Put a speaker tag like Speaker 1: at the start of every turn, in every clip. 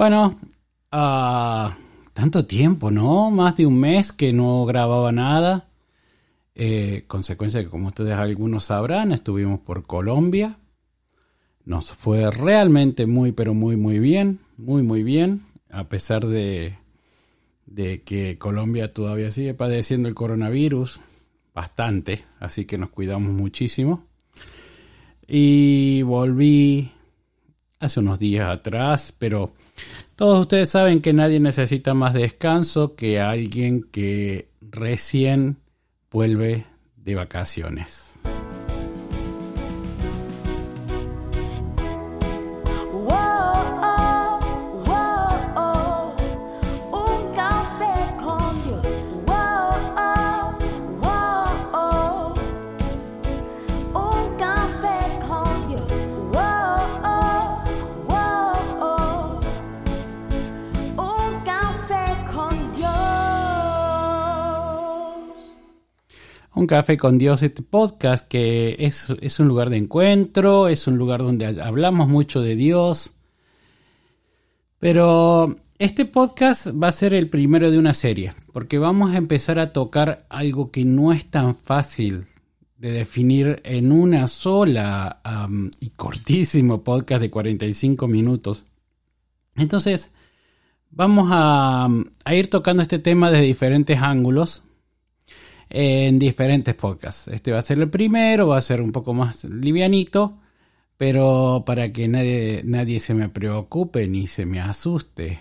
Speaker 1: Bueno, ah, tanto tiempo, ¿no? Más de un mes que no grababa nada. Eh, consecuencia que, como ustedes algunos sabrán, estuvimos por Colombia. Nos fue realmente muy, pero muy, muy bien. Muy, muy bien. A pesar de, de que Colombia todavía sigue padeciendo el coronavirus. Bastante. Así que nos cuidamos muchísimo. Y volví hace unos días atrás, pero todos ustedes saben que nadie necesita más descanso que alguien que recién vuelve de vacaciones. Un café con Dios, este podcast que es, un lugar de encuentro, es un lugar donde hablamos mucho de Dios. Pero este podcast va a ser el primero de una serie, porque vamos a empezar a tocar algo que no es tan fácil de definir en una sola y cortísimo podcast de 45 minutos. Entonces, vamos a, a ir tocando este tema desde diferentes ángulos en diferentes podcasts. Este va a ser el primero, va a ser un poco más livianito, pero para que nadie, nadie se me preocupe ni se me asuste,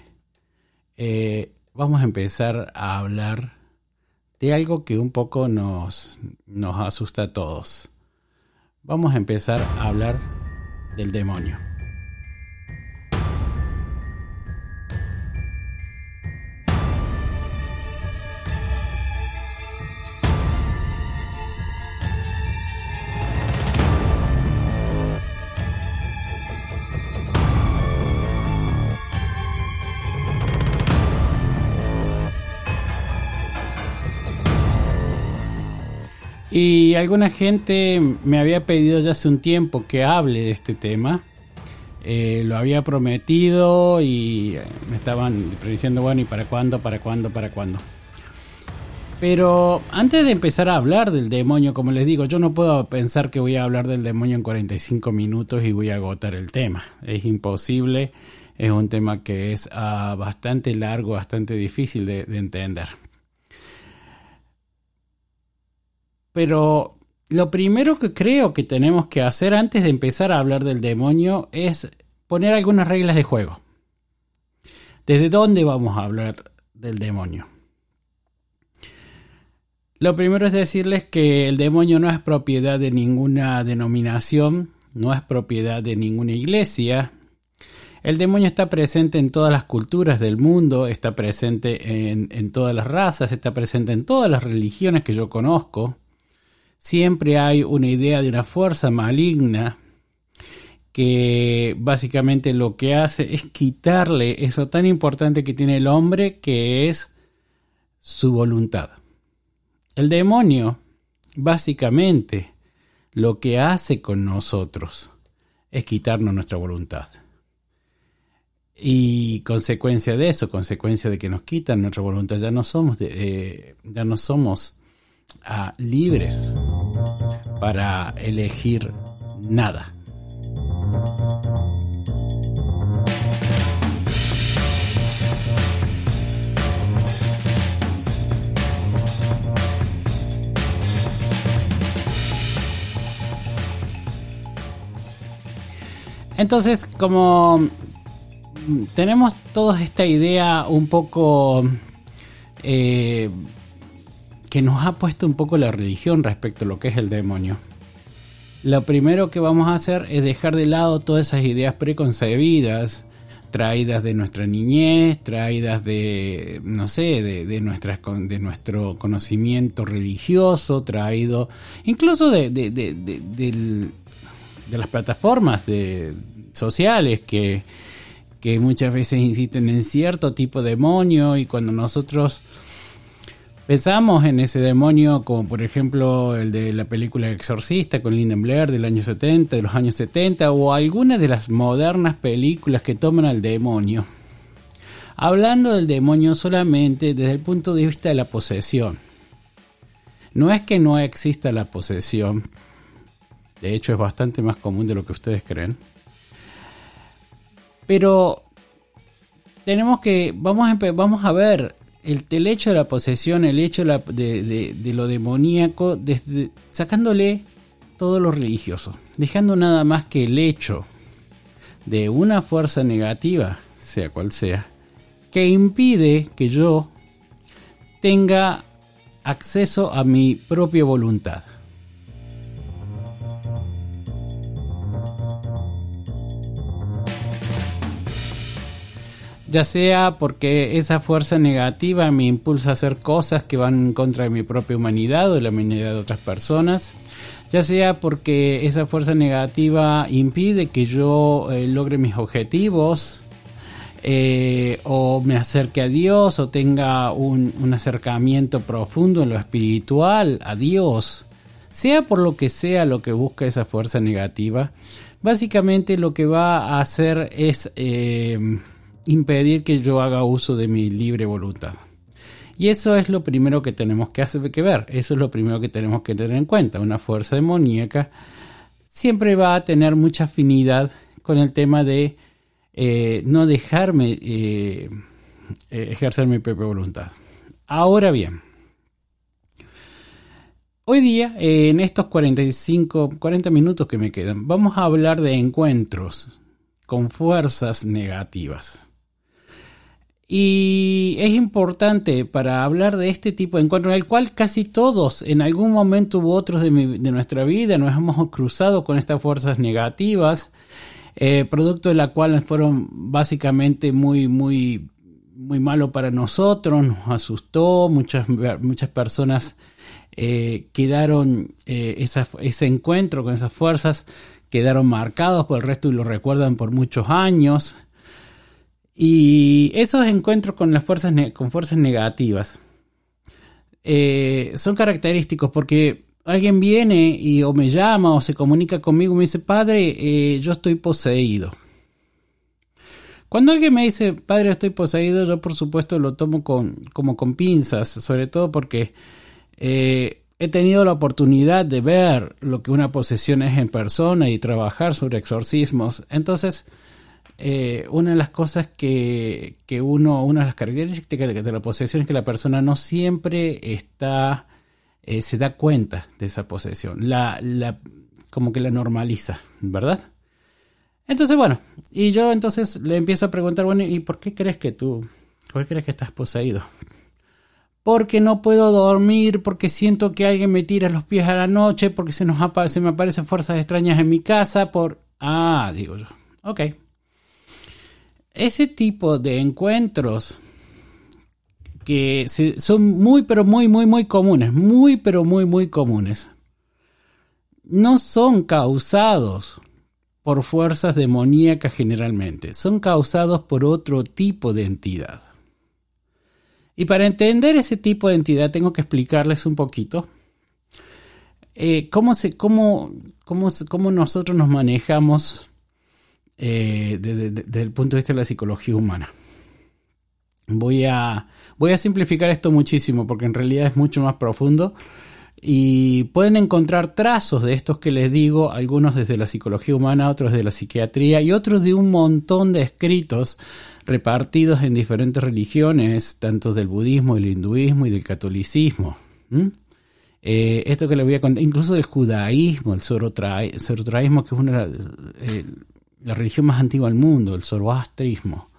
Speaker 1: eh, vamos a empezar a hablar de algo que un poco nos, nos asusta a todos. Vamos a empezar a hablar del demonio. Y alguna gente me había pedido ya hace un tiempo que hable de este tema. Eh, lo había prometido y eh, me estaban diciendo, bueno, ¿y para cuándo? ¿Para cuándo? ¿Para cuándo? Pero antes de empezar a hablar del demonio, como les digo, yo no puedo pensar que voy a hablar del demonio en 45 minutos y voy a agotar el tema. Es imposible, es un tema que es ah, bastante largo, bastante difícil de entender. Pero lo primero que creo que tenemos que hacer antes de empezar a hablar del demonio es poner algunas reglas de juego. ¿Desde dónde vamos a hablar del demonio? Lo primero es decirles que el demonio no es propiedad de ninguna denominación, no es propiedad de ninguna iglesia. El demonio está presente en todas las culturas del mundo, está presente en, todas las razas, está presente en todas las religiones que yo conozco. Siempre hay una idea de una fuerza maligna que básicamente lo que hace es quitarle eso tan importante que tiene el hombre que es su voluntad. El demonio básicamente lo que hace con nosotros es quitarnos nuestra voluntad. Y consecuencia de eso, consecuencia de que nos quitan nuestra voluntad, ya no somos, eh, ya no somos libres para elegir nada. Entonces, como tenemos toda esta idea un poco eh, que nos ha puesto un poco la religión respecto a lo que es el demonio. Lo primero que vamos a hacer es dejar de lado todas esas ideas preconcebidas, traídas de nuestra niñez, traídas de, no sé, de, de nuestro conocimiento religioso, traído incluso de, de las plataformas sociales que, que muchas veces insisten en cierto tipo de demonio y cuando nosotros Pensamos en ese demonio como por ejemplo el de la película Exorcista con Lyndon Blair del año 70, de los años 70 o alguna de las modernas películas que toman al demonio. hablando del demonio solamente desde el punto de vista de la posesión. No es que no exista la posesión, de hecho es bastante más común de lo que ustedes creen. Pero tenemos que, vamos a ver el, hecho de la posesión, el hecho de, lo demoníaco, sacándole todo lo religioso, dejando nada más que el hecho de una fuerza negativa, sea cual sea, que impide que yo tenga acceso a mi propia voluntad. Ya sea porque esa fuerza negativa me impulsa a hacer cosas que van en contra de mi propia humanidad o de la humanidad de otras personas, ya sea porque esa fuerza negativa impide que yo eh, logre mis objetivos, eh, o me acerque a Dios, o tenga un, acercamiento profundo en lo espiritual, a Dios, sea por lo que sea lo que busca esa fuerza negativa, básicamente lo que va a hacer es eh, impedir que yo haga uso de mi libre voluntad. Y eso es lo primero que tenemos que, hacer, que ver, eso es lo primero que tenemos que tener en cuenta. Una fuerza demoníaca siempre va a tener mucha afinidad con el tema de eh, no dejarme eh, eh, ejercer mi propia voluntad. Ahora bien, hoy día, en estos 45, 40 minutos que me quedan, vamos a hablar de encuentros con fuerzas negativas. Y es importante para hablar de este tipo de encuentro en el cual casi todos en algún momento u otros de, nuestra vida nos hemos cruzado con estas fuerzas negativas, eh, producto de la cual fueron básicamente muy, muy, muy malo para nosotros, nos asustó, muchas, muchas personas eh, quedaron, eh, ese encuentro con esas fuerzas quedaron marcados por el resto y lo recuerdan por muchos años. Y esos encuentros con las fuerzas, con fuerzas negativas eh, son característicos porque alguien viene y o me llama o se comunica conmigo y me dice, padre, eh, yo estoy poseído. Cuando alguien me dice, padre, estoy poseído, yo por supuesto lo tomo con, como con pinzas, sobre todo porque eh, he tenido la oportunidad de ver lo que una posesión es en persona y trabajar sobre exorcismos. Entonces, eh, una de las cosas que, uno, una de las características de, la posesión es que la persona no siempre está, eh, se da cuenta de esa posesión, la, la, como que la normaliza, ¿verdad? Entonces, bueno, y yo entonces le empiezo a preguntar, bueno, ¿y por qué crees que tú, por qué crees que estás poseído? Porque no puedo dormir, porque siento que alguien me tira los pies a la noche, porque se, nos se me aparecen fuerzas extrañas en mi casa, por... Ah, digo yo, ok. Ese tipo de encuentros que son muy, pero muy, muy, muy comunes, muy, pero muy, muy comunes, no son causados por fuerzas demoníacas generalmente, son causados por otro tipo de entidad. Y para entender ese tipo de entidad tengo que explicarles un poquito eh, cómo, se, cómo, cómo, cómo nosotros nos manejamos eh, desde, el punto de vista de la psicología humana. Voy a, voy a simplificar esto muchísimo porque en realidad es mucho más profundo y pueden encontrar trazos de estos que les digo, algunos desde la psicología humana, otros de la psiquiatría y otros de un montón de escritos repartidos en diferentes religiones, tanto del budismo, del hinduismo y del catolicismo. Eh, esto que les voy a contar, incluso del judaísmo, el zorotraísmo, que es una, eh, la religión más antigua del mundo, el zoroastrismo.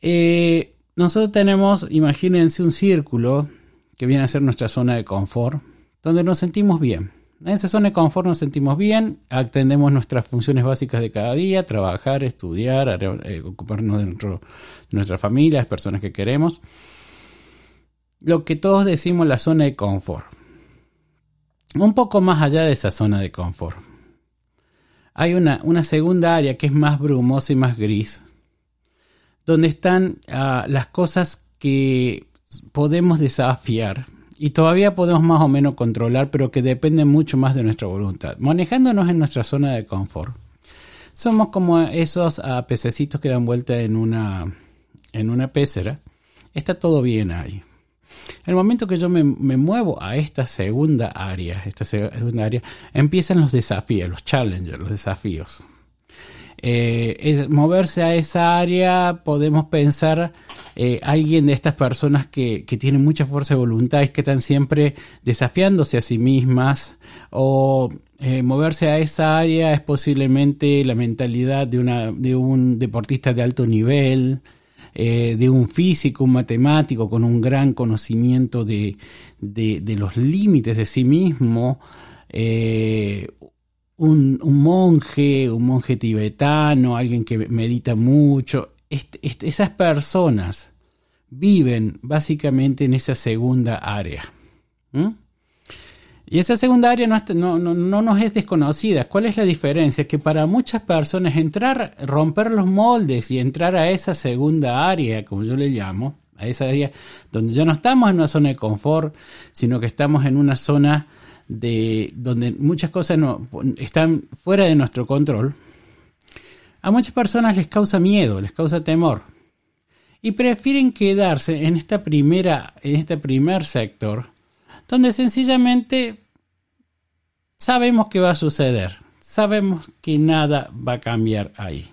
Speaker 1: Eh, nosotros tenemos, imagínense, un círculo que viene a ser nuestra zona de confort, donde nos sentimos bien. En esa zona de confort nos sentimos bien, atendemos nuestras funciones básicas de cada día, trabajar, estudiar, eh, ocuparnos de, nuestra familia, las personas que queremos. Lo que todos decimos la zona de confort. Un poco más allá de esa zona de confort hay una, segunda área que es más brumosa y más gris, donde están ah, las cosas que podemos desafiar y todavía podemos más o menos controlar, pero que dependen mucho más de nuestra voluntad. Manejándonos en nuestra zona de confort. Somos como esos uh, pececitos que dan vuelta en una, en una pecera, está todo bien ahí. En el momento que yo me, muevo a esta segunda área, esta segunda área, empiezan los desafíos, los challenges, los desafíos. Eh, es, moverse a esa área, podemos pensar eh, alguien de estas personas que, que tienen mucha fuerza de voluntad y que están siempre desafiándose a sí mismas, o eh, moverse a esa área es posiblemente la mentalidad de, una, de un deportista de alto nivel, eh, de un físico, un matemático con un gran conocimiento de, los límites de sí mismo, eh, un, monje, un monje tibetano, alguien que medita mucho. esas personas viven básicamente en esa segunda área. Y esa segunda área no, no, nos es desconocida. ¿Cuál es la diferencia? Que para muchas personas entrar, romper los moldes y entrar a esa segunda área, como yo le llamo, a esa área donde ya no estamos en una zona de confort, sino que estamos en una zona de donde muchas cosas no, están fuera de nuestro control, a muchas personas les causa miedo, les causa temor. Y prefieren quedarse en esta primera, en este primer sector, donde sencillamente sabemos que va a suceder, sabemos que nada va a cambiar ahí.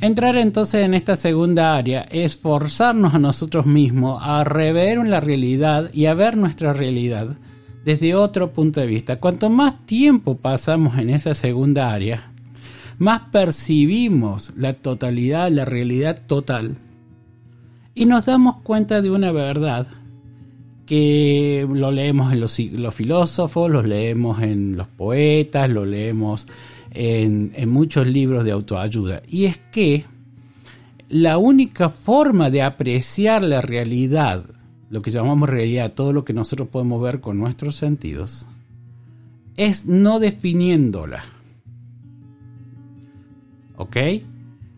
Speaker 1: Entrar entonces en esta segunda área es forzarnos a nosotros mismos a rever la realidad y a ver nuestra realidad desde otro punto de vista. Cuanto más tiempo pasamos en esa segunda área, más percibimos la totalidad, la realidad total, y nos damos cuenta de una verdad que lo leemos en los, filósofos, lo leemos en los poetas, lo leemos en muchos libros de autoayuda, y es que la única forma de apreciar la realidad lo que llamamos realidad, todo lo que nosotros podemos ver con nuestros sentidos, es no definiéndola. ¿Ok?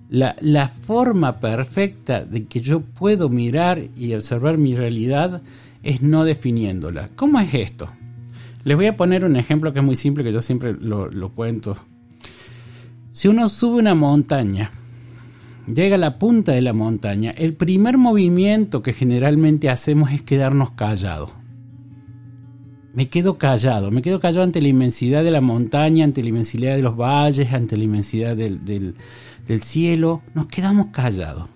Speaker 1: La, la, forma perfecta de que yo puedo mirar y observar mi realidad es no definiéndola. ¿Cómo es esto? Les voy a poner un ejemplo que es muy simple, que yo siempre lo, lo cuento. Si uno sube una montaña llega a la punta de la montaña, el primer movimiento que generalmente hacemos es quedarnos callados. Me quedo callado, me quedo callado ante la inmensidad de la montaña, ante la inmensidad de los valles, ante la inmensidad del, cielo. Nos quedamos callados.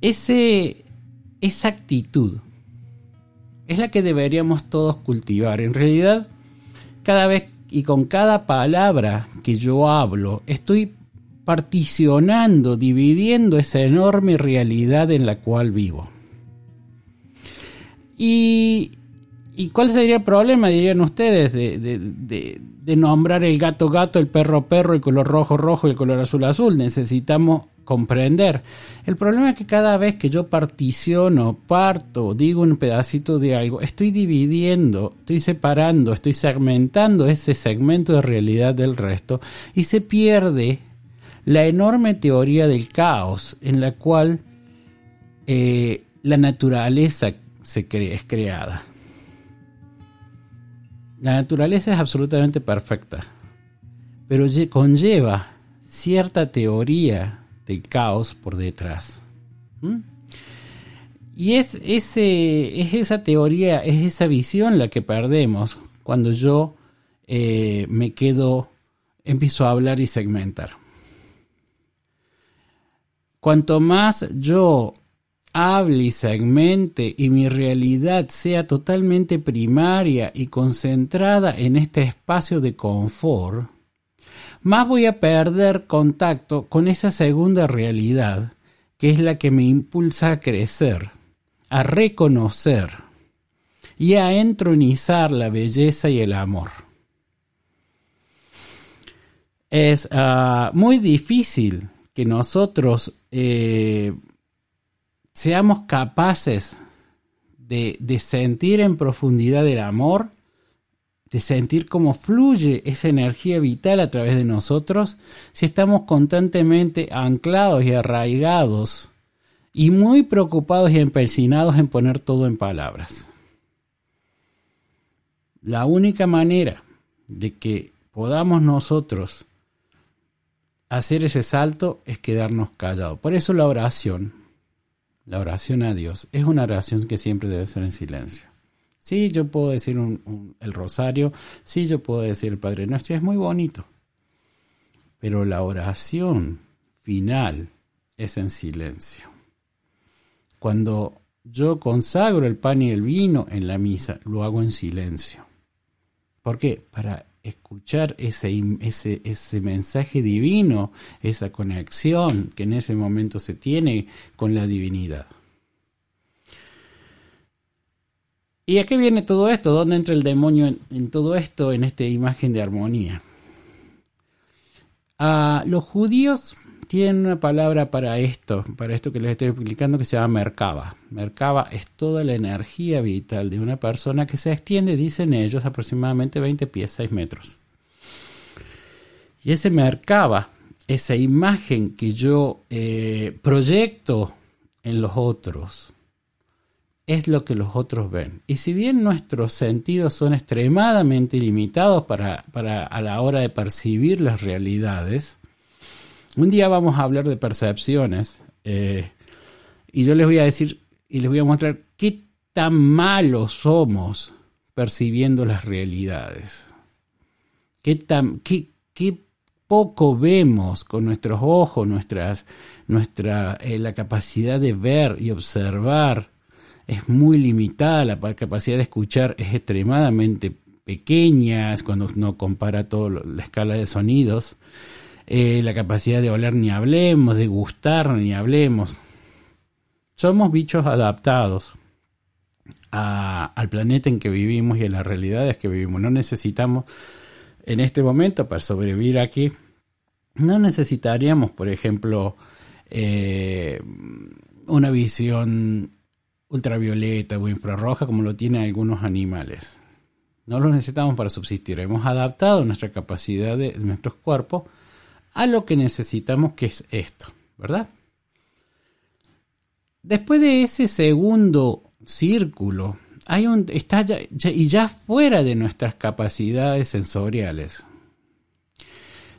Speaker 1: Esa actitud es la que deberíamos todos cultivar. En realidad, cada vez y con cada palabra que yo hablo, estoy particionando, dividiendo esa enorme realidad en la cual vivo. Y, cuál sería el problema, dirían ustedes, de, nombrar el gato gato, el perro perro, el color rojo rojo y el color azul azul? Necesitamos comprender. El problema es que cada vez que yo particiono, parto, digo un pedacito de algo, estoy dividiendo, estoy separando, estoy segmentando ese segmento de realidad del resto y se pierde la enorme teoría del caos en la cual eh, la naturaleza se es creada. La naturaleza es absolutamente perfecta, pero conlleva cierta teoría del caos por detrás. Y es, ese, es esa teoría, es esa visión la que perdemos cuando yo eh, me quedo, empiezo a hablar y segmentar. Cuanto más yo hable y segmente y mi realidad sea totalmente primaria y concentrada en este espacio de confort, más voy a perder contacto con esa segunda realidad que es la que me impulsa a crecer, a reconocer y a entronizar la belleza y el amor. Es ah, muy difícil que nosotros eh, seamos capaces de, sentir en profundidad el amor, de sentir cómo fluye esa energía vital a través de nosotros, si estamos constantemente anclados y arraigados y muy preocupados y empecinados en poner todo en palabras. La única manera de que podamos nosotros hacer ese salto es quedarnos callados. Por eso la oración, la oración a Dios, es una oración que siempre debe ser en silencio. Sí, yo puedo decir el rosario, sí, yo puedo decir el Padre Nuestro, es muy bonito. Pero la oración final es en silencio. Cuando yo consagro el pan y el vino en la misa, lo hago en silencio. ¿Por qué? Para escuchar ese, ese, ese, mensaje divino, esa conexión que en ese momento se tiene con la divinidad. ¿Y a qué viene todo esto? ¿Dónde entra el demonio en, en todo esto, en esta imagen de armonía? A los judíos tienen una palabra para esto, para esto que les estoy explicando, que se llama Merkaba. Merkaba es toda la energía vital de una persona que se extiende, dicen ellos, aproximadamente 20 pies, 6 metros. Y ese Merkaba, esa imagen que yo eh, proyecto en los otros, es lo que los otros ven. Y si bien nuestros sentidos son extremadamente limitados para, para a la hora de percibir las realidades, un día vamos a hablar de percepciones eh, y yo les voy a decir y les voy a mostrar qué tan malos somos percibiendo las realidades. Qué, tan, qué, poco vemos con nuestros ojos, nuestras, nuestra, eh, la capacidad de ver y observar es muy limitada, la capacidad de escuchar es extremadamente pequeña cuando uno compara toda la escala de sonidos. Eh, la capacidad de oler ni hablemos, de gustar ni hablemos. Somos bichos adaptados al planeta en que vivimos y a las realidades que vivimos. No necesitamos, en este momento, para sobrevivir aquí, no necesitaríamos, por ejemplo, eh, una visión ultravioleta o infrarroja como lo tienen algunos animales. No lo necesitamos para subsistir. Hemos adaptado nuestra capacidad de nuestros cuerpos a lo que necesitamos, que es esto, ¿verdad? Después de ese segundo círculo, hay un, está ya, y ya fuera de nuestras capacidades sensoriales,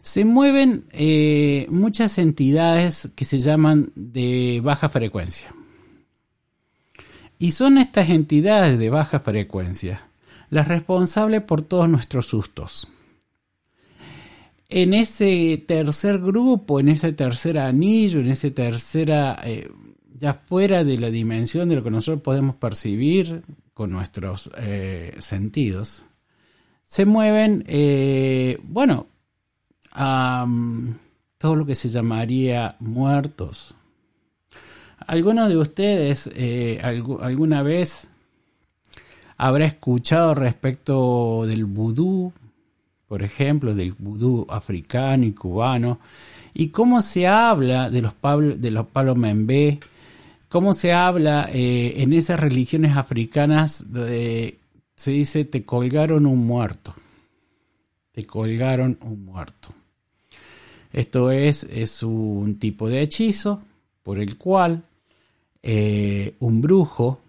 Speaker 1: se mueven eh, muchas entidades que se llaman de baja frecuencia. Y son estas entidades de baja frecuencia las responsables por todos nuestros sustos en ese tercer grupo, en ese tercer anillo, en ese tercera, eh, ya fuera de la dimensión de lo que nosotros podemos percibir con nuestros eh, sentidos, se mueven, eh, bueno, a todo lo que se llamaría muertos. ¿Alguno de ustedes alguna vez habrá escuchado respecto del vudú, por ejemplo, del vudú africano y cubano, y cómo se habla de los, Pablo, de los cómo se habla eh, en esas religiones africanas, se dice, te colgaron un muerto, te colgaron un muerto. Esto es, es un tipo de hechizo por el cual eh, un brujo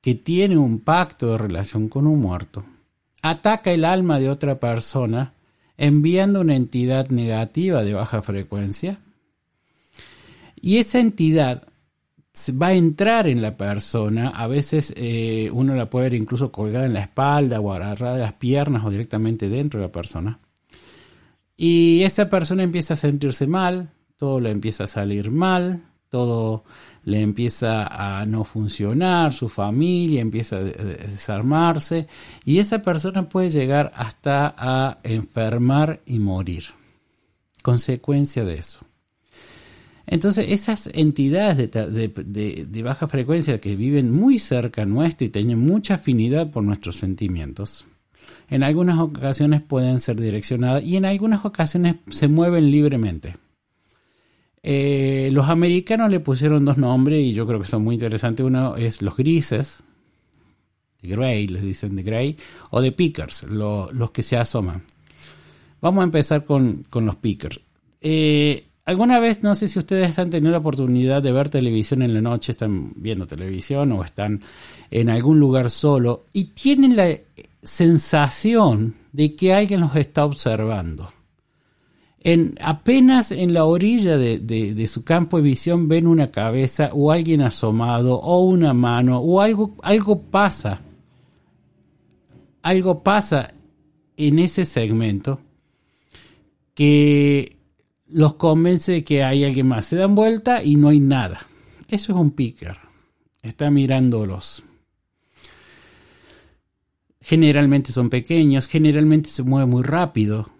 Speaker 1: que tiene un pacto de relación con un muerto ataca el alma de otra persona enviando una entidad negativa de baja frecuencia y esa entidad va a entrar en la persona, a veces eh, uno la puede ver incluso colgada en la espalda o agarrada de las piernas o directamente dentro de la persona. Y esa persona empieza a sentirse mal, todo le empieza a salir mal, todo le empieza a no funcionar, su familia empieza a desarmarse y esa persona puede llegar hasta a enfermar y morir. Consecuencia de eso. Entonces, esas entidades de, baja frecuencia que viven muy cerca nuestro y tienen mucha afinidad por nuestros sentimientos, en algunas ocasiones pueden ser direccionadas y en algunas ocasiones se mueven libremente. Eh, los americanos le pusieron dos nombres y yo creo que son muy interesantes. Uno es los grises, de Gray, les dicen de Gray, o de Pickers, los que se asoman. Vamos a empezar con, los Pickers. Eh, alguna vez, no sé si ustedes han tenido la oportunidad de ver televisión en la noche, están viendo televisión o están en algún lugar solo y tienen la sensación de que alguien los está observando. En, apenas en la orilla de, su campo de visión ven una cabeza o alguien asomado o una mano o algo, algo pasa. Algo pasa en ese segmento que los convence de que hay alguien más. Se dan vuelta y no hay nada. Eso es un picker. Está mirándolos. Generalmente son pequeños, generalmente se mueve muy rápido.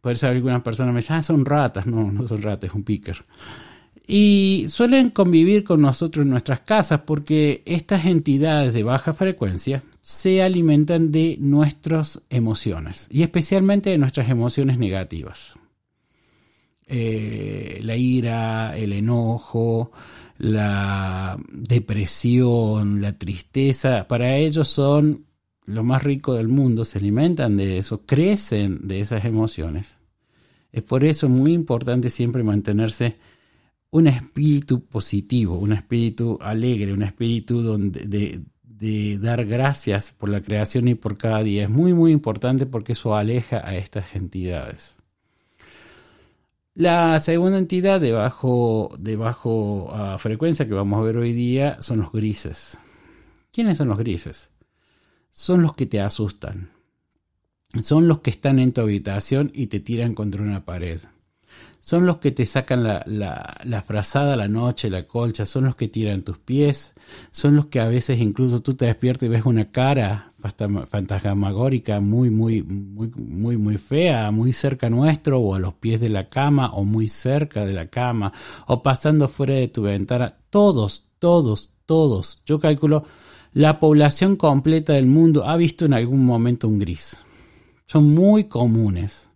Speaker 1: Puede ser alguna persona me dice, ah, son ratas. No, no son ratas, es un picker. Y suelen convivir con nosotros en nuestras casas porque estas entidades de baja frecuencia se alimentan de nuestras emociones y especialmente de nuestras emociones negativas. Eh, la ira, el enojo, la depresión, la tristeza, para ellos son lo más rico del mundo, se alimentan de eso, crecen de esas emociones. Es por eso muy importante siempre mantenerse un espíritu positivo, un espíritu alegre, un espíritu donde, de, de dar gracias por la creación y por cada día. Es muy, muy importante porque eso aleja a estas entidades. La segunda entidad de bajo, de bajo ah, frecuencia que vamos a ver hoy día son los grises. ¿Quiénes son los grises? Son los que te asustan. Son los que están en tu habitación y te tiran contra una pared. Son los que te sacan la, la, frazada la noche, la colcha, son los que tiran tus pies, son los que a veces incluso tú te despiertas y ves una cara fantasmagórica muy, muy, muy, muy, muy fea, muy cerca nuestro, o a los pies de la cama, o muy cerca de la cama, o pasando fuera de tu ventana. Todos, todos, todos. Yo calculo, la población completa del mundo ha visto en algún momento un gris. Son muy comunes.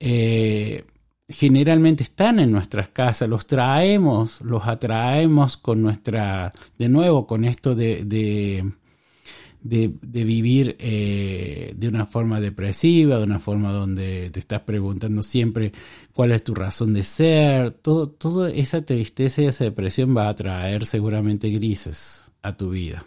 Speaker 1: Eh, generalmente están en nuestras casas, los traemos, los atraemos con nuestra, de nuevo, con esto de, de, vivir eh, de una forma depresiva, de una forma donde te estás preguntando siempre cuál es tu razón de ser, todo, toda esa tristeza y esa depresión va a traer seguramente grises a tu vida.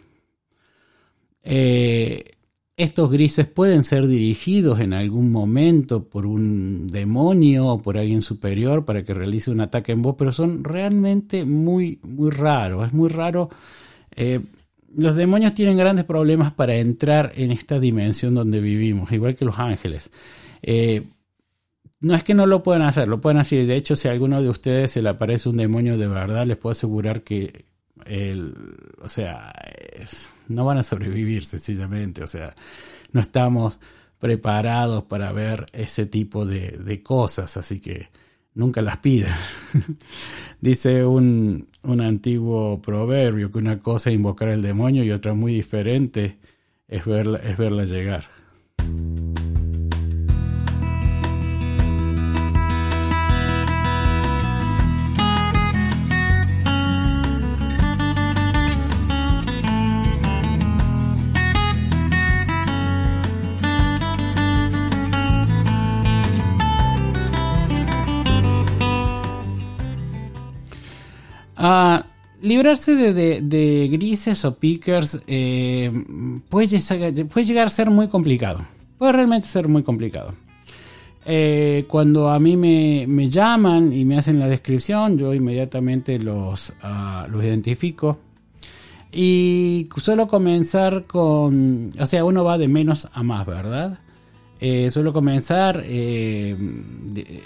Speaker 1: Eh, estos grises pueden ser dirigidos en algún momento por un demonio o por alguien superior para que realice un ataque en vos, pero son realmente muy, muy raros. Es muy raro. Eh, los demonios tienen grandes problemas para entrar en esta dimensión donde vivimos, igual que los ángeles. Eh, no es que no lo puedan hacer, lo pueden hacer. De hecho, si a alguno de ustedes se le aparece un demonio de verdad, les puedo asegurar que el, o sea, no van a sobrevivir sencillamente, o sea, no estamos preparados para ver ese tipo de, cosas, así que nunca las pidan. Dice un, un, antiguo proverbio que una cosa es invocar al demonio y otra muy diferente es verla, es verla llegar. Ah, librarse de, grises o pickers eh, puede, llegar a ser muy complicado. Puede realmente ser muy complicado. Eh, cuando a mí me, llaman y me hacen la descripción, yo inmediatamente los, ah, los identifico. Y suelo comenzar con, o sea, uno va de menos a más, ¿verdad? Eh, suelo comenzar eh,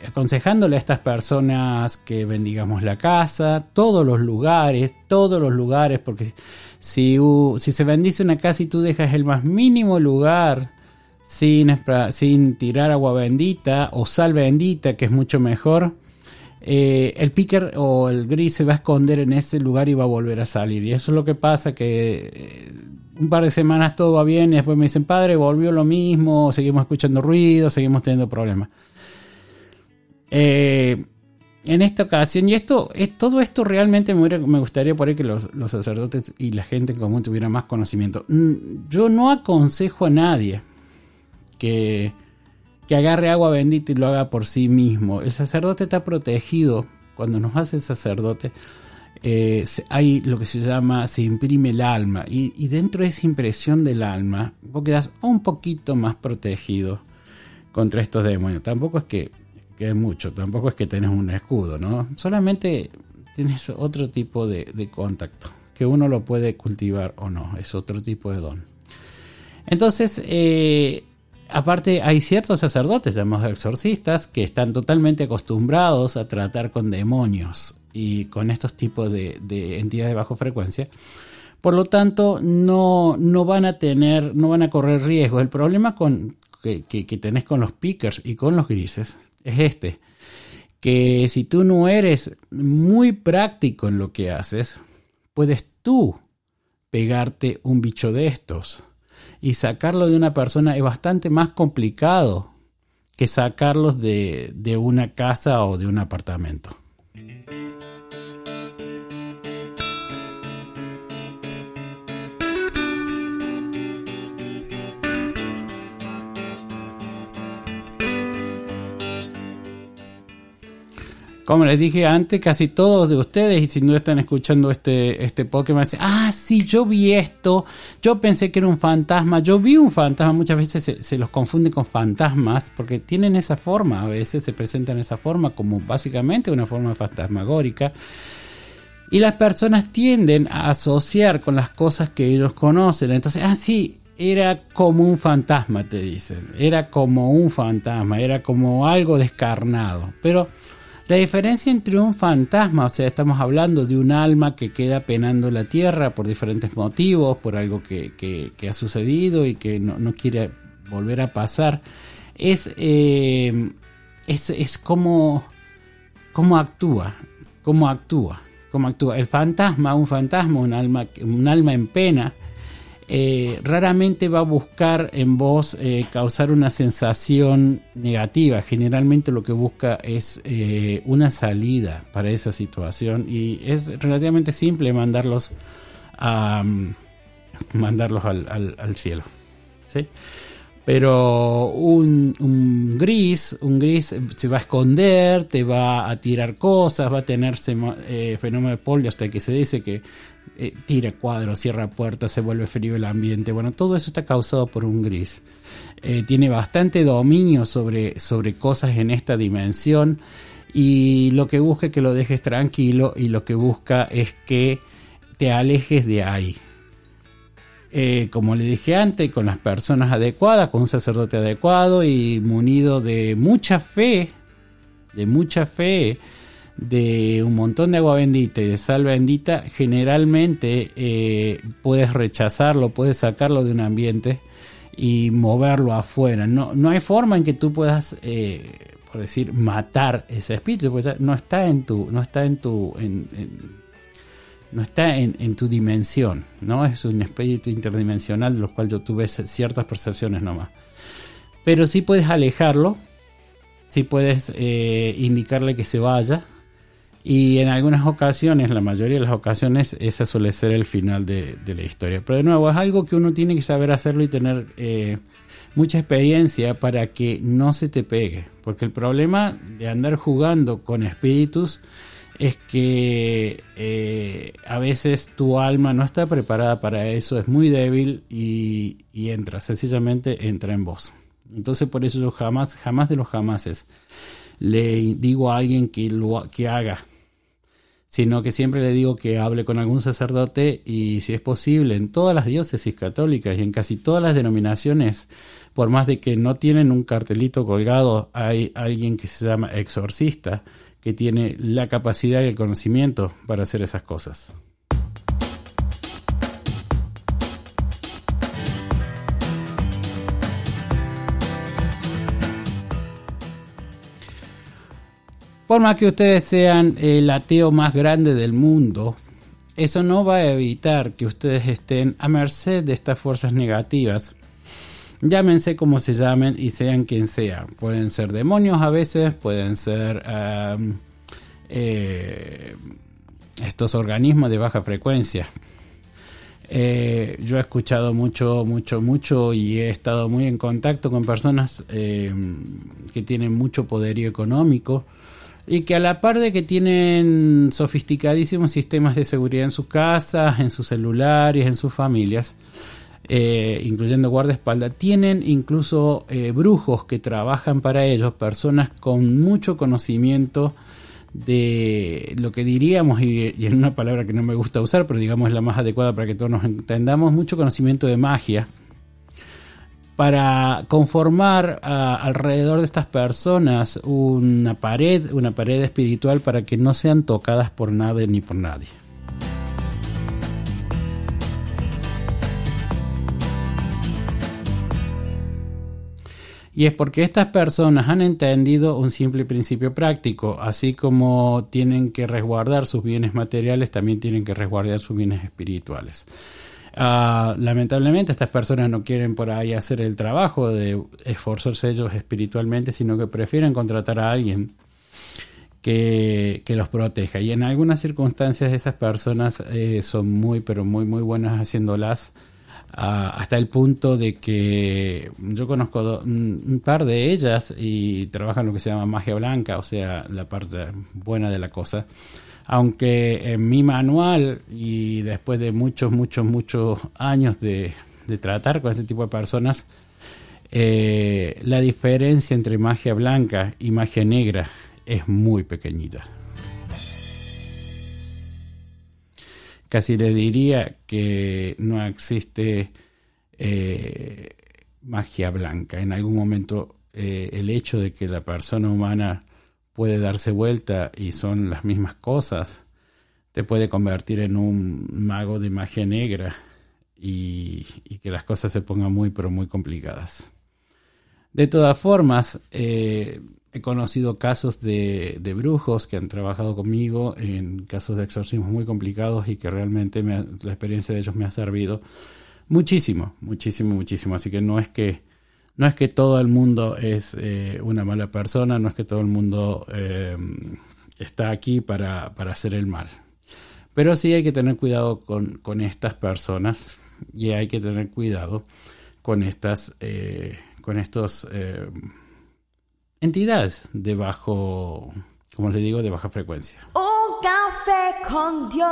Speaker 1: aconsejándole a estas personas que bendigamos la casa, todos los lugares, todos los lugares, porque si, si se bendice una casa y tú dejas el más mínimo lugar sin, sin tirar agua bendita o sal bendita, que es mucho mejor, eh, el picker o el gris se va a esconder en ese lugar y va a volver a salir. Y eso es lo que pasa, que un par de semanas todo va bien y después me dicen, padre, volvió lo mismo, seguimos escuchando ruido, seguimos teniendo problemas. Eh, en esta ocasión, y esto, todo esto realmente me, gustaría por que los, sacerdotes y la gente en común tuvieran más conocimiento. Mm, yo no aconsejo a nadie que, que agarre agua bendita y lo haga por sí mismo. El sacerdote está protegido. Cuando nos hace sacerdote, eh, hay lo que se llama, se imprime el alma. Y, dentro de esa impresión del alma, vos quedas un poquito más protegido contra estos demonios. Tampoco es que, que es mucho, tampoco es que tenés un escudo, ¿no? Solamente tienes otro tipo de, de contacto, que uno lo puede cultivar o no, es otro tipo de don. Entonces, eh, aparte hay ciertos sacerdotes, llamados exorcistas, que están totalmente acostumbrados a tratar con demonios y con estos tipos de, entidades de baja frecuencia. Por lo tanto, no, no, van a tener, no van a correr riesgo. El problema con, que, que, tenés con los pickers y con los grises es este. Que si tú no eres muy práctico en lo que haces, puedes tú pegarte un bicho de estos y sacarlo de una persona es bastante más complicado que sacarlos de, de una casa o de un apartamento. Como les dije antes, casi todos de ustedes, y si no están escuchando este, este Pokémon, dicen, ah, sí, yo vi esto, yo pensé que era un fantasma, yo vi un fantasma, muchas veces se, los confunde con fantasmas, porque tienen esa forma, a veces se presentan esa forma como básicamente una forma fantasmagórica. Y las personas tienden a asociar con las cosas que ellos conocen. Entonces, ah, sí, era como un fantasma, te dicen. Era como un fantasma, era como algo descarnado. Pero la diferencia entre un fantasma, o sea, estamos hablando de un alma que queda penando la tierra por diferentes motivos, por algo que, ha sucedido y que no, quiere volver a pasar, es, eh, es, es como, cómo actúa, cómo actúa, cómo actúa. El fantasma, un fantasma, un alma, un alma en pena, eh, raramente va a buscar en vos eh, causar una sensación negativa. Generalmente lo que busca es eh, una salida para esa situación y es relativamente simple mandarlos a mm, mandarlos al, cielo. Pero un, un, gris, un gris se va a esconder, te va a tirar cosas, va a tener fenómeno de polio hasta que se dice que eh, tira cuadros, cierra puertas, se vuelve frío el ambiente. Bueno, todo eso está causado por un gris. Eh, tiene bastante dominio sobre, sobre cosas en esta dimensión y lo que busca es que lo dejes tranquilo y lo que busca es que te alejes de ahí. Eh, como le dije antes, con las personas adecuadas, con un sacerdote adecuado y munido de mucha fe, de mucha fe, de un montón de agua bendita y de sal bendita, generalmente eh, puedes rechazarlo, puedes sacarlo de un ambiente y moverlo afuera. No, no hay forma en que tú puedas, eh, por decir, matar ese espíritu, porque no está en tu, no está en tu, no está en, tu dimensión, ¿no? Es un espíritu interdimensional de los cual yo tuve ciertas percepciones nomás. Pero sí puedes alejarlo, sí puedes eh, indicarle que se vaya, y en algunas ocasiones, la mayoría de las ocasiones, ese suele ser el final de, la historia. Pero de nuevo, es algo que uno tiene que saber hacerlo y tener eh, mucha experiencia para que no se te pegue. Porque el problema de andar jugando con espíritus es que eh, a veces tu alma no está preparada para eso, es muy débil y, entra, sencillamente entra en vos. Entonces por eso yo jamás, jamás de los jamases le digo a alguien que lo que haga sino que siempre le digo que hable con algún sacerdote y si es posible en todas las diócesis católicas y en casi todas las denominaciones, por más de que no tienen un cartelito colgado, hay alguien que se llama exorcista que tiene la capacidad y el conocimiento para hacer esas cosas. Por más que ustedes sean el ateo más grande del mundo, eso no va a evitar que ustedes estén a merced de estas fuerzas negativas. Llámense como se llamen y sean quien sea. Pueden ser demonios a veces, pueden ser eh, estos organismos de baja frecuencia. Eh, yo he escuchado mucho, mucho, mucho y he estado muy en contacto con personas eh, que tienen mucho poderío económico y que a la par de que tienen sofisticadísimos sistemas de seguridad en sus casas, en sus celulares, en sus familias, eh, incluyendo guardaespaldas, tienen incluso brujos que trabajan para ellos, personas con mucho conocimiento de lo que diríamos, y, en una palabra que no me gusta usar, pero digamos es la más adecuada para que todos nos entendamos, mucho conocimiento de magia, para conformar alrededor de estas personas una pared, una pared espiritual para que no sean tocadas por nadie ni por nadie. Y es porque estas personas han entendido un simple principio práctico, así como tienen que resguardar sus bienes materiales, también tienen que resguardar sus bienes espirituales. Ah, lamentablemente estas personas no quieren por ahí hacer el trabajo de esforzarse ellos espiritualmente, sino que prefieren contratar a alguien que, los proteja. Y en algunas circunstancias esas personas eh, son muy, pero muy, muy buenas haciéndolas hasta el punto de que yo conozco un par de ellas y trabajan lo que se llama magia blanca, o sea, la parte buena de la cosa. Aunque en mi manual y después de muchos, muchos, muchos años de, tratar con este tipo de personas, eh, la diferencia entre magia blanca y magia negra es muy pequeñita. casi le diría que no existe eh, magia blanca. En algún momento eh, el hecho de que la persona humana puede darse vuelta y son las mismas cosas, te puede convertir en un mago de magia negra y, que las cosas se pongan muy, pero muy complicadas. De todas formas, eh, He conocido casos de, brujos que han trabajado conmigo en casos de exorcismos muy complicados y que realmente la experiencia de ellos me ha servido muchísimo, muchísimo, muchísimo. Así que no es que no es que todo el mundo es eh, una mala persona, no es que todo el mundo eh, está aquí para, hacer el mal. Pero sí hay que tener cuidado con, estas personas y hay que tener cuidado con estas, eh, con estos entidades de bajo, como les digo, de baja frecuencia.
Speaker 2: Con Dios.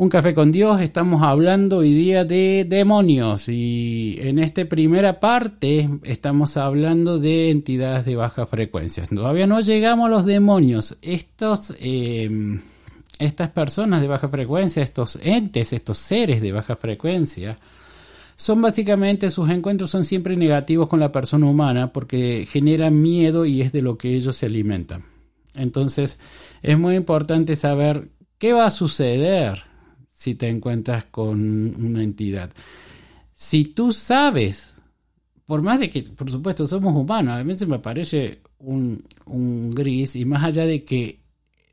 Speaker 1: Un café con Dios, estamos hablando hoy día de demonios y en esta primera parte estamos hablando de entidades de baja frecuencia. Todavía no llegamos a los demonios. Estos, em, estas personas de baja frecuencia, estos entes, estos seres de baja frecuencia, son básicamente sus encuentros son siempre negativos con la persona humana porque generan miedo y es de lo que ellos se alimentan. Entonces es muy importante saber qué va a suceder si te encuentras con una entidad. Si tú sabes, por más de que, por supuesto, somos humanos, a mí se me parece un, gris y más allá de que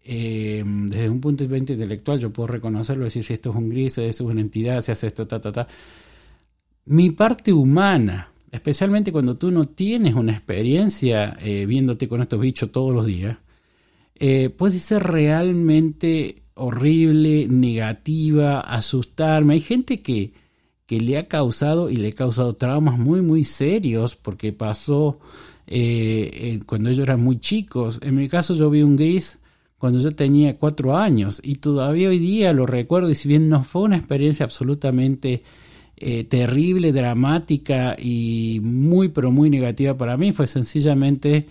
Speaker 1: eh, desde un punto de vista intelectual yo puedo reconocerlo, decir si esto es un gris, si esto es una entidad, si hace esto, ta, ta, ta mi parte humana, especialmente cuando tú no tienes una experiencia eh, viéndote con estos bichos todos los días, eh, puede ser realmente horrible, negativa, asustarme. Hay gente que, que le ha causado y le ha causado traumas muy, muy serios porque pasó eh, cuando ellos eran muy chicos. En mi caso yo vi un gris cuando yo tenía cuatro años y todavía hoy día lo recuerdo y si bien no fue una experiencia absolutamente eh, terrible, dramática y muy, pero muy negativa para mí. Fue sencillamente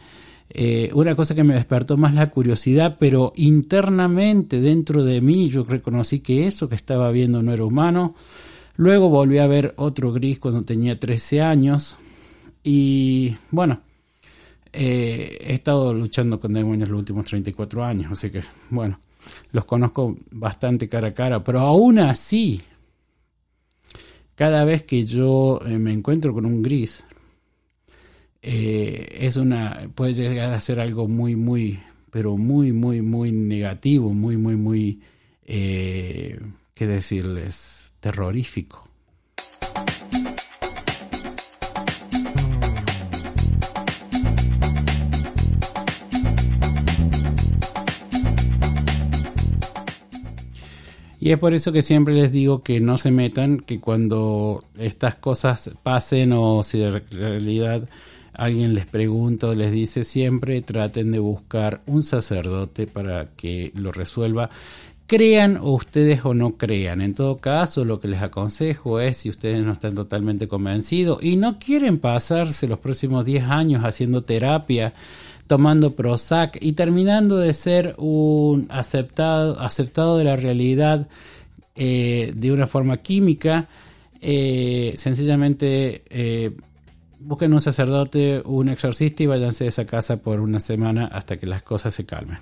Speaker 1: eh, una cosa que me despertó más la curiosidad, pero internamente dentro de mí yo reconocí que eso que estaba viendo no era humano. Luego volví a ver otro gris cuando tenía 13 años. Y bueno, eh, he estado luchando con demonios los últimos 34 años, así que bueno, los conozco bastante cara a cara, pero aún así cada vez que yo eh, me encuentro con un gris, eh, es una, puede llegar a ser algo muy, muy, pero muy, muy, muy negativo, muy, muy, muy, eh, ¿qué decirles? Terrorífico. Y es por eso que siempre les digo que no se metan, que cuando estas cosas pasen o si de realidad alguien les pregunta o les dice, siempre traten de buscar un sacerdote para que lo resuelva. Crean o ustedes o no crean. En todo caso, lo que les aconsejo es si ustedes no están totalmente convencidos y no quieren pasarse los próximos 10 años haciendo terapia, tomando Prozac y terminando de ser un aceptado, aceptado de la realidad eh, de una forma química, eh, sencillamente eh, busquen un sacerdote, un exorcista y váyanse de esa casa por una semana hasta que las cosas se calmen.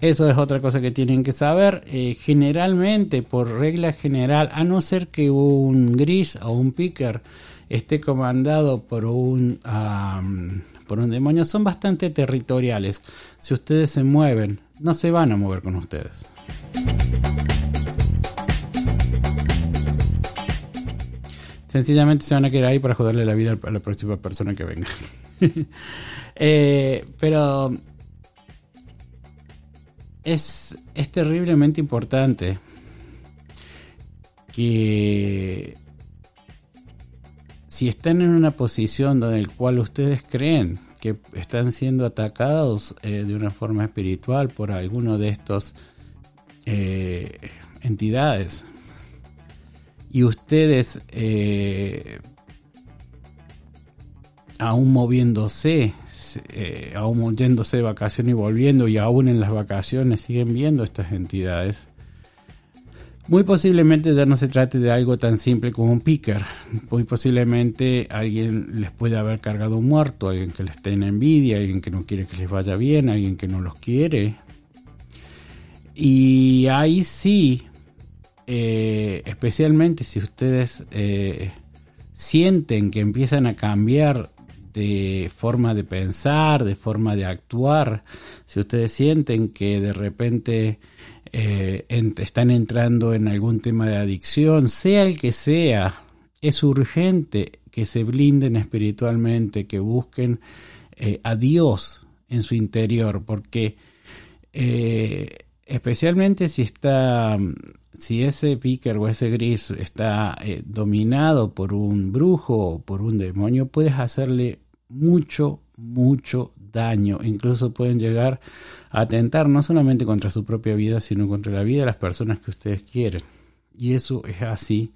Speaker 1: Eso es otra cosa que tienen que saber. Eh, generalmente, por regla general, a no ser que un gris o un picker esté comandado por un, por un demonio, son bastante territoriales. Si ustedes se mueven, no se van a mover con ustedes. Sencillamente se van a quedar ahí para joderle la vida a la próxima persona que venga. Eh, pero es, es terriblemente importante que si están en una posición donde el cual ustedes creen que están siendo atacados eh, de una forma espiritual por alguno de estos eh, entidades y ustedes eh, aún moviéndose eh, aún yéndose de vacaciones y volviendo, y aún en las vacaciones siguen viendo estas entidades, muy posiblemente ya no se trate de algo tan simple como un picker. Muy posiblemente alguien les puede haber cargado un muerto, alguien que les tenga envidia, alguien que no quiere que les vaya bien, alguien que no los quiere. Y ahí sí, eh, especialmente si ustedes eh, sienten que empiezan a cambiar de forma de pensar, de forma de actuar, si ustedes sienten que de repente eh, están entrando en algún tema de adicción, sea el que sea, es urgente que se blinden espiritualmente, que busquen a Dios en su interior, porque especialmente si está si ese picker o ese gris está dominado por un brujo o por un demonio, puedes hacerle mucho, mucho daño. Incluso pueden llegar a atentar no solamente contra su propia vida, sino contra la vida de las personas que ustedes quieren. Y eso es así.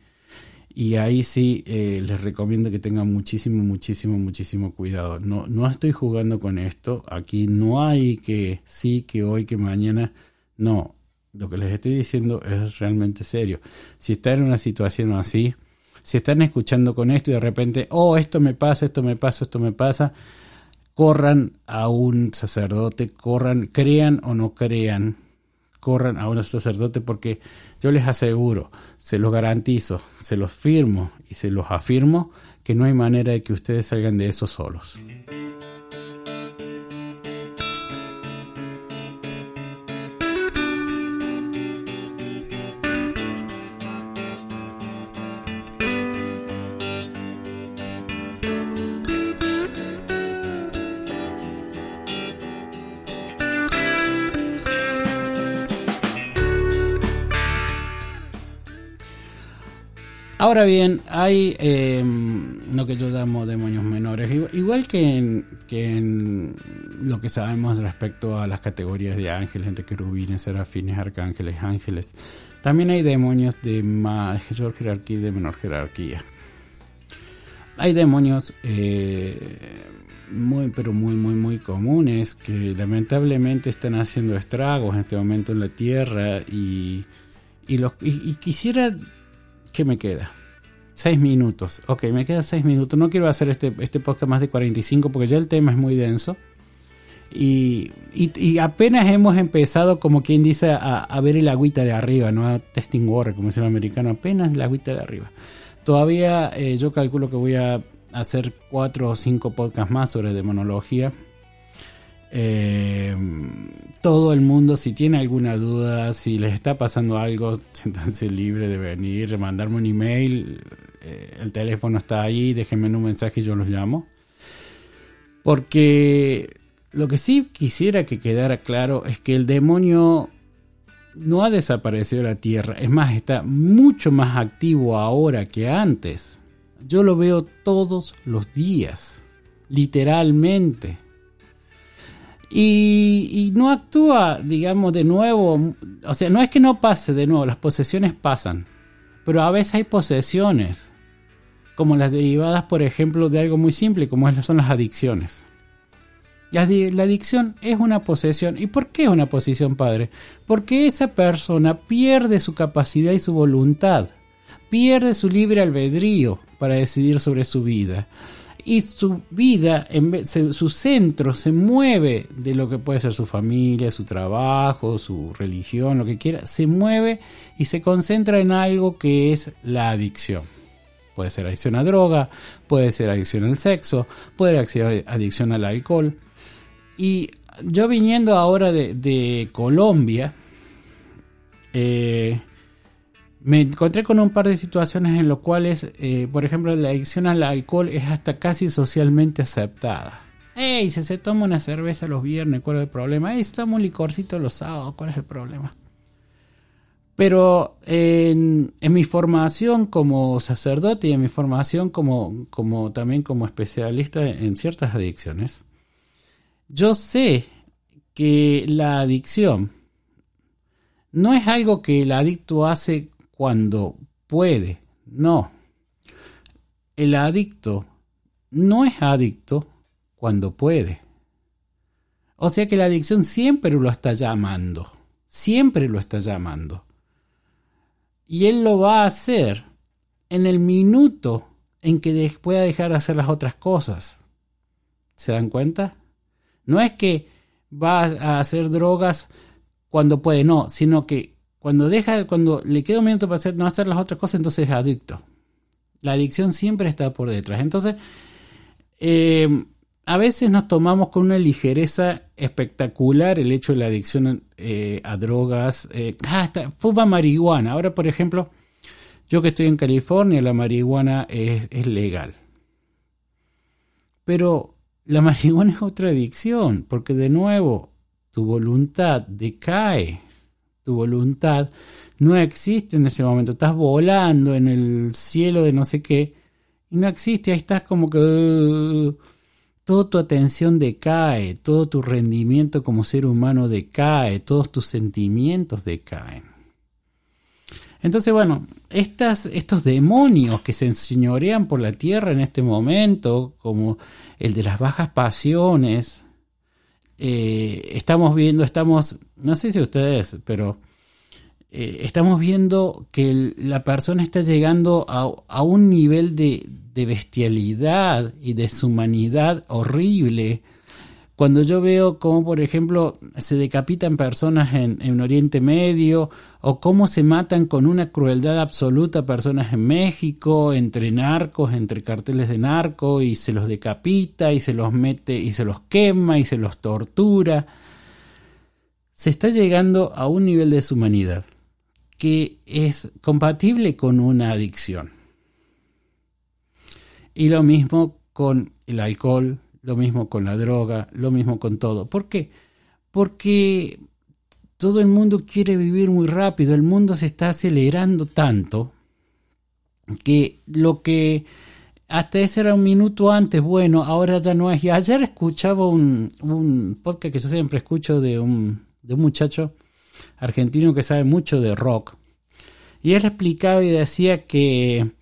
Speaker 1: Y ahí sí eh, les recomiendo que tengan muchísimo, muchísimo, muchísimo cuidado. No, no estoy jugando con esto. Aquí no hay que sí, que hoy, que mañana. No, lo que les estoy diciendo es realmente serio. Si está en una situación así, si están escuchando con esto y de repente, oh, esto me pasa, esto me pasa, esto me pasa, corran a un sacerdote, corran, crean o no crean, corran a un sacerdote porque yo les aseguro, se los garantizo, se los firmo y se los afirmo que no hay manera de que ustedes salgan de eso solos. Ahora bien, hay em, lo que yo llamo demonios menores, igual que en, que lo que sabemos respecto a las categorías de ángeles, entre querubines, serafines, arcángeles, ángeles. También hay demonios de mayor jerarquía y de menor jerarquía. Hay demonios eh, muy, pero muy, muy, muy comunes que lamentablemente están haciendo estragos en este momento en la Tierra y, y quisiera ¿Qué me queda? 6 minutos. Ok, me queda 6 minutos. No quiero hacer este, este podcast más de 45 porque ya el tema es muy denso. Y, y, apenas hemos empezado, como quien dice, a, ver el agüita de arriba, ¿no? A testing water, como dice el americano, apenas el agüita de arriba. Todavía eh, yo calculo que voy a hacer 4 o 5 podcasts más sobre demonología. Eh, todo el mundo, si tiene alguna duda, si les está pasando algo, siéntanse libre de venir, mandarme un email. Eh, el teléfono está ahí, déjenme un mensaje y yo los llamo. Porque lo que sí quisiera que quedara claro es que el demonio no ha desaparecido de la Tierra. Es más, está mucho más activo ahora que antes. Yo lo veo todos los días, literalmente. Y, no actúa, digamos, de nuevo. O sea, no es que no pase de nuevo, las posesiones pasan. Pero a veces hay posesiones, como las derivadas, por ejemplo, de algo muy simple, como son las adicciones. La, adicción es una posesión. ¿Y por qué es una posesión, padre? Porque esa persona pierde su capacidad y su voluntad, pierde su libre albedrío para decidir sobre su vida. Y su vida, en su centro se mueve de lo que puede ser su familia, su trabajo, su religión, lo que quiera, se mueve y se concentra en algo que es la adicción. Puede ser adicción a droga, puede ser adicción al sexo, puede ser adicción al alcohol. Y yo viniendo ahora de, Colombia, eh, me encontré con un par de situaciones en las cuales, eh, por ejemplo, la adicción al alcohol es hasta casi socialmente aceptada. Ey, si se toma una cerveza los viernes, ¿cuál es el problema? Ey, se toma licorcito los sábados, ¿cuál es el problema? Pero en, mi formación como sacerdote y en mi formación como, como también como especialista en ciertas adicciones, yo sé que la adicción no es algo que el adicto hace cuando puede, no. El adicto no es adicto cuando puede. O sea que la adicción siempre lo está llamando, siempre lo está llamando. Y él lo va a hacer en el minuto en que pueda dejar de hacer las otras cosas. ¿Se dan cuenta? No es que va a hacer drogas cuando puede, no, sino que cuando deja, cuando le queda un minuto para hacer, no hacer las otras cosas, entonces es adicto. La adicción siempre está por detrás. Entonces, eh, a veces nos tomamos con una ligereza espectacular el hecho de la adicción eh, a drogas. Eh, ah, fuma marihuana. Ahora, por ejemplo, yo que estoy en California, la marihuana es, es legal. Pero la marihuana es otra adicción, porque de nuevo, tu voluntad decae. Tu voluntad no existe en ese momento. Estás volando en el cielo de no sé qué y no existe. Ahí estás como que uh, toda tu atención decae, todo tu rendimiento como ser humano decae, todos tus sentimientos decaen. Entonces, bueno, estas, estos demonios que se enseñorean por la tierra en este momento, como el de las bajas pasiones, eh, estamos viendo, estamos, no sé si ustedes, pero eh, estamos viendo que la persona está llegando a, un nivel de, de, bestialidad y deshumanidad horrible cuando yo veo cómo, por ejemplo, se decapitan personas en, Oriente Medio o cómo se matan con una crueldad absoluta personas en México, entre narcos, entre carteles de narco, y se los decapita y se los mete y se los quema y se los tortura, se está llegando a un nivel de deshumanidad que es compatible con una adicción. Y lo mismo con el alcohol, lo mismo con la droga, lo mismo con todo. ¿Por qué? Porque todo el mundo quiere vivir muy rápido, el mundo se está acelerando tanto que lo que hasta ese era un minuto antes, bueno, ahora ya no es. Y ayer escuchaba un, un podcast que yo siempre escucho de un, de un muchacho argentino que sabe mucho de rock. Y él explicaba y decía que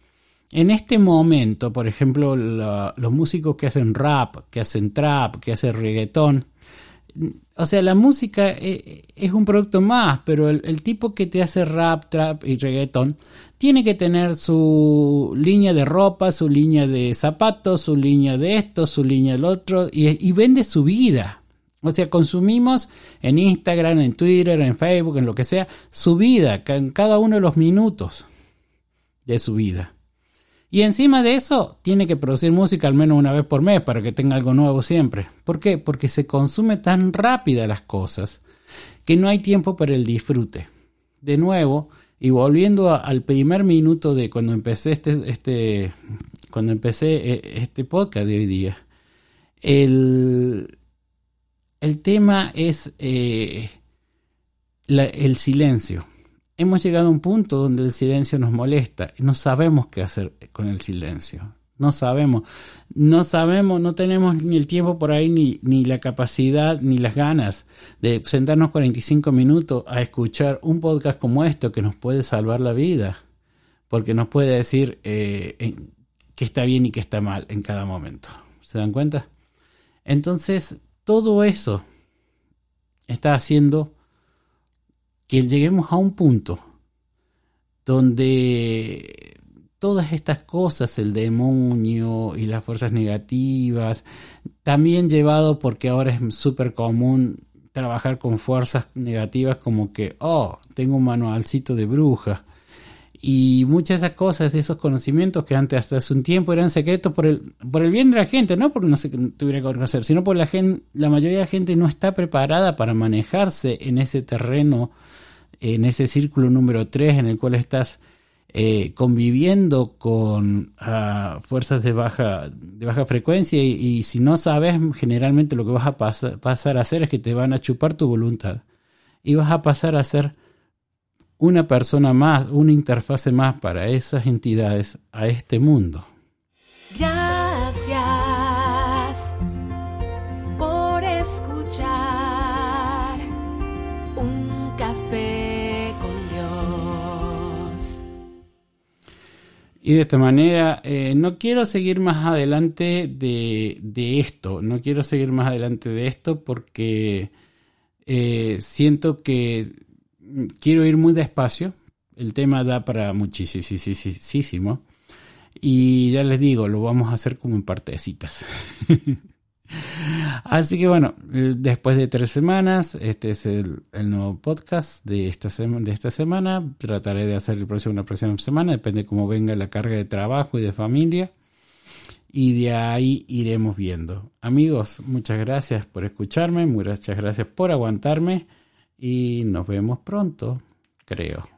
Speaker 1: en este momento, por ejemplo, los músicos que hacen rap, que hacen trap, que hacen reggaetón, o sea, la música eh, es un producto más, pero el, tipo que te hace rap, trap y reggaetón tiene que tener su línea de ropa, su línea de zapatos, su línea de esto, su línea del otro, y, y vende su vida. O sea, consumimos en Instagram, en Twitter, en Facebook, en lo que sea, su vida, en cada uno de los minutos de su vida. Y encima de eso, tiene que producir música al menos una vez por mes para que tenga algo nuevo siempre. ¿Por qué? Porque se consume tan rápida las cosas que no hay tiempo para el disfrute. De nuevo, y volviendo al primer minuto de cuando empecé este, este, cuando empecé eh, este podcast de hoy día, el, el tema es eh, el silencio. Hemos llegado a un punto donde el silencio nos molesta y no sabemos qué hacer con el silencio. No sabemos, no sabemos, no tenemos ni el tiempo por ahí, ni, ni la capacidad, ni las ganas de sentarnos 45 minutos a escuchar un podcast como esto que nos puede salvar la vida, porque nos puede decir eh, qué está bien y qué está mal en cada momento. ¿Se dan cuenta? Entonces, todo eso está haciendo que lleguemos a un punto donde todas estas cosas, el demonio y las fuerzas negativas, también llevado porque ahora es súper común trabajar con fuerzas negativas como que, oh, tengo un manualcito de bruja. Y muchas de esas cosas, esos conocimientos que antes hasta hace un tiempo eran secretos por el, por el bien de la gente, no porque no se tuviera que conocer, sino porque la gente, la mayoría de la gente no está preparada para manejarse en ese terreno, en ese círculo número 3 en el cual estás eh, conviviendo con ah, fuerzas de baja, de baja frecuencia y, si no sabes, generalmente lo que vas a pasar a hacer es que te van a chupar tu voluntad y vas a pasar a ser una persona más, una interfase más para esas entidades a este mundo. Y de esta manera, eh, no quiero seguir más adelante de, esto, no quiero seguir más adelante de esto porque eh, siento que quiero ir muy despacio, el tema da para muchísimo, y ya les digo, lo vamos a hacer como en partecitas. Así que bueno, después de tres semanas, este es el, nuevo podcast de esta, de esta semana. Trataré de hacer el próximo una próxima semana, depende cómo venga la carga de trabajo y de familia. Y de ahí iremos viendo. Amigos, muchas gracias por escucharme, muchas gracias por aguantarme y nos vemos pronto, creo.